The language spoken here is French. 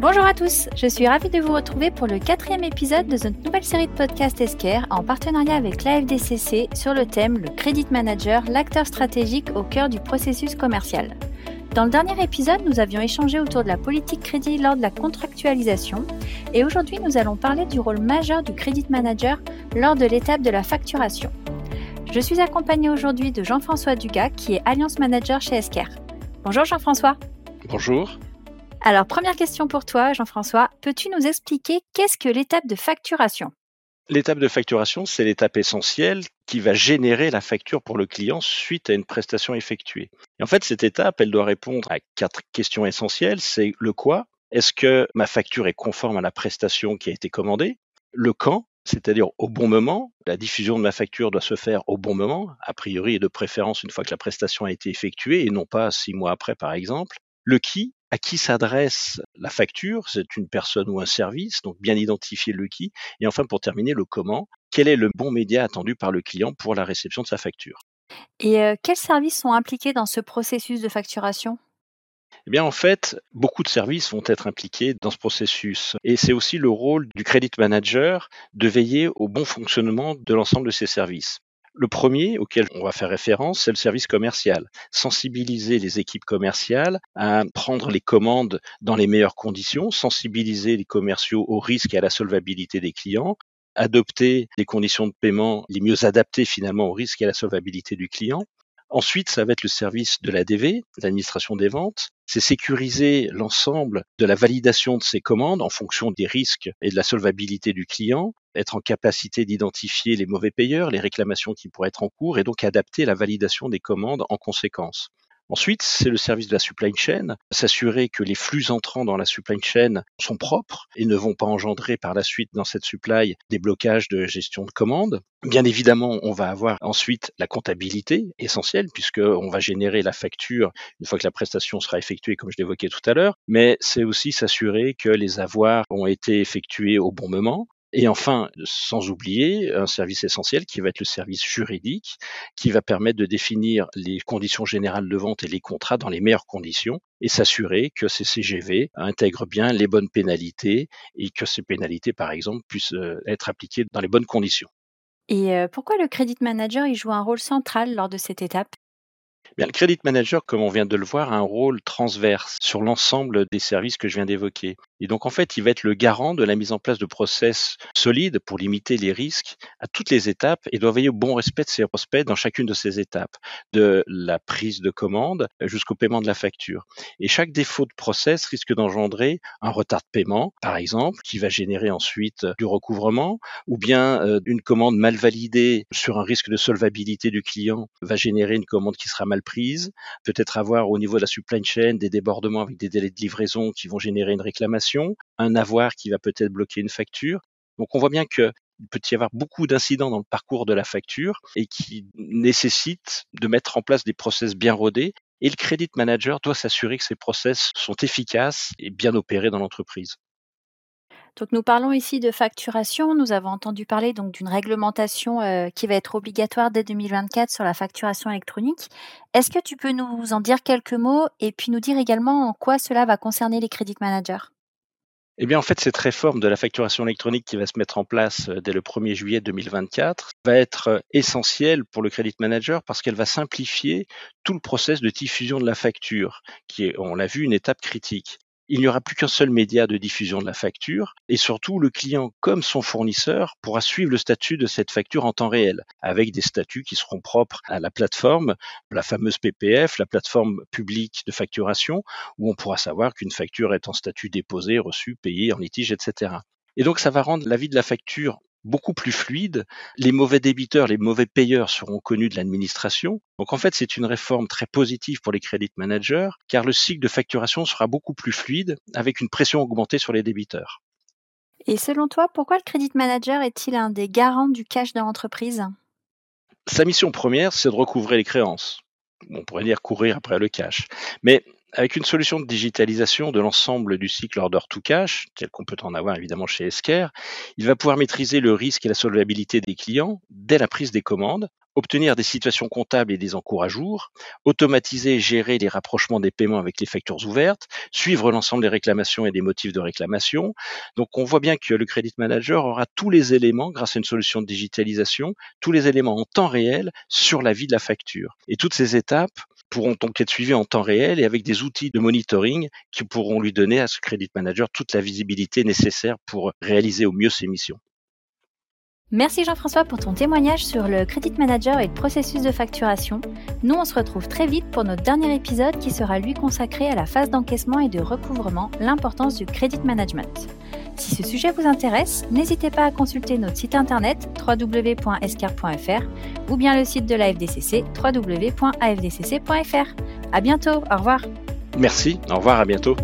Bonjour à tous, je suis ravie de vous retrouver pour le quatrième épisode de notre nouvelle série de podcasts Esquire en partenariat avec l'AFDCC sur le thème Le Credit Manager, l'acteur stratégique au cœur du processus commercial. Dans le dernier épisode, nous avions échangé autour de la politique crédit lors de la contractualisation et aujourd'hui nous allons parler du rôle majeur du Credit Manager lors de l'étape de la facturation. Je suis accompagnée aujourd'hui de Jean-François Dugas qui est Alliance Manager chez Esquire. Bonjour Jean-François. Bonjour. Alors première question pour toi Jean-François, peux-tu nous expliquer qu'est-ce que l'étape de facturation? L'étape de facturation, c'est l'étape essentielle qui va générer la facture pour le client suite à une prestation effectuée. En fait, cette étape, elle doit répondre à quatre questions essentielles. C'est le quoi? Est-ce que ma facture est conforme à la prestation qui a été commandée? Le quand? C'est-à-dire au bon moment. La diffusion de ma facture doit se faire au bon moment, a priori et de préférence une fois que la prestation a été effectuée et non pas six mois après par exemple. Le qui, à qui s'adresse la facture, c'est une personne ou un service, donc bien identifier le qui. Et enfin, pour terminer, le comment, quel est le bon média attendu par le client pour la réception de sa facture. Et euh, quels services sont impliqués dans ce processus de facturation? Eh bien, en fait, beaucoup de services vont être impliqués dans ce processus. Et c'est aussi le rôle du credit manager de veiller au bon fonctionnement de l'ensemble de ces services. Le premier auquel on va faire référence, c'est le service commercial. Sensibiliser les équipes commerciales à prendre les commandes dans les meilleures conditions, sensibiliser les commerciaux aux risques et à la solvabilité des clients, adopter les conditions de paiement les mieux adaptées finalement aux risques et à la solvabilité du client, Ensuite, ça va être le service de l'ADV, l'administration des ventes. C'est sécuriser l'ensemble de la validation de ces commandes en fonction des risques et de la solvabilité du client, être en capacité d'identifier les mauvais payeurs, les réclamations qui pourraient être en cours et donc adapter la validation des commandes en conséquence. Ensuite, c'est le service de la supply chain, s'assurer que les flux entrants dans la supply chain sont propres et ne vont pas engendrer par la suite dans cette supply des blocages de gestion de commandes. Bien évidemment, on va avoir ensuite la comptabilité essentielle puisqu'on va générer la facture une fois que la prestation sera effectuée, comme je l'évoquais tout à l'heure, mais c'est aussi s'assurer que les avoirs ont été effectués au bon moment, et enfin, sans oublier un service essentiel qui va être le service juridique, qui va permettre de définir les conditions générales de vente et les contrats dans les meilleures conditions et s'assurer que ces CGV intègrent bien les bonnes pénalités et que ces pénalités, par exemple, puissent euh, être appliquées dans les bonnes conditions. Et euh, pourquoi le credit manager y joue un rôle central lors de cette étape? Bien, le credit manager, comme on vient de le voir, a un rôle transverse sur l'ensemble des services que je viens d'évoquer. Et donc, en fait, il va être le garant de la mise en place de process solides pour limiter les risques à toutes les étapes et doit veiller au bon respect de ses prospects dans chacune de ces étapes, de la prise de commande jusqu'au paiement de la facture. Et chaque défaut de process risque d'engendrer un retard de paiement, par exemple, qui va générer ensuite du recouvrement, ou bien euh, une commande mal validée sur un risque de solvabilité du client va générer une commande qui sera mal prise, peut-être avoir au niveau de la supply chain des débordements avec des délais de livraison qui vont générer une réclamation un avoir qui va peut-être bloquer une facture. Donc on voit bien qu'il peut y avoir beaucoup d'incidents dans le parcours de la facture et qui nécessitent de mettre en place des process bien rodés. Et le credit manager doit s'assurer que ces process sont efficaces et bien opérés dans l'entreprise. Donc nous parlons ici de facturation. Nous avons entendu parler donc d'une réglementation euh, qui va être obligatoire dès 2024 sur la facturation électronique. Est-ce que tu peux nous en dire quelques mots et puis nous dire également en quoi cela va concerner les credit managers? Eh bien, en fait, cette réforme de la facturation électronique qui va se mettre en place euh, dès le 1er juillet 2024 va être euh, essentielle pour le credit manager parce qu'elle va simplifier tout le process de diffusion de la facture, qui est, on l'a vu, une étape critique il n'y aura plus qu'un seul média de diffusion de la facture et surtout le client comme son fournisseur pourra suivre le statut de cette facture en temps réel avec des statuts qui seront propres à la plateforme, la fameuse PPF, la plateforme publique de facturation où on pourra savoir qu'une facture est en statut déposé, reçu, payé, en litige, etc. Et donc ça va rendre la vie de la facture beaucoup plus fluide. Les mauvais débiteurs, les mauvais payeurs seront connus de l'administration. Donc en fait, c'est une réforme très positive pour les credit managers, car le cycle de facturation sera beaucoup plus fluide, avec une pression augmentée sur les débiteurs. Et selon toi, pourquoi le credit manager est-il un des garants du cash de l'entreprise? Sa mission première, c'est de recouvrer les créances. On pourrait dire courir après le cash. Mais avec une solution de digitalisation de l'ensemble du cycle order to cash, tel qu'on peut en avoir évidemment chez Esker, il va pouvoir maîtriser le risque et la solvabilité des clients dès la prise des commandes obtenir des situations comptables et des encours à jour, automatiser et gérer les rapprochements des paiements avec les factures ouvertes, suivre l'ensemble des réclamations et des motifs de réclamation. Donc on voit bien que le Credit Manager aura tous les éléments, grâce à une solution de digitalisation, tous les éléments en temps réel sur la vie de la facture. Et toutes ces étapes pourront donc être suivies en temps réel et avec des outils de monitoring qui pourront lui donner à ce Credit Manager toute la visibilité nécessaire pour réaliser au mieux ses missions. Merci Jean-François pour ton témoignage sur le Credit Manager et le processus de facturation. Nous, on se retrouve très vite pour notre dernier épisode qui sera lui consacré à la phase d'encaissement et de recouvrement, l'importance du Credit Management. Si ce sujet vous intéresse, n'hésitez pas à consulter notre site internet www.escar.fr ou bien le site de la FDCC www.afdcc.fr. À bientôt, au revoir. Merci, au revoir, à bientôt.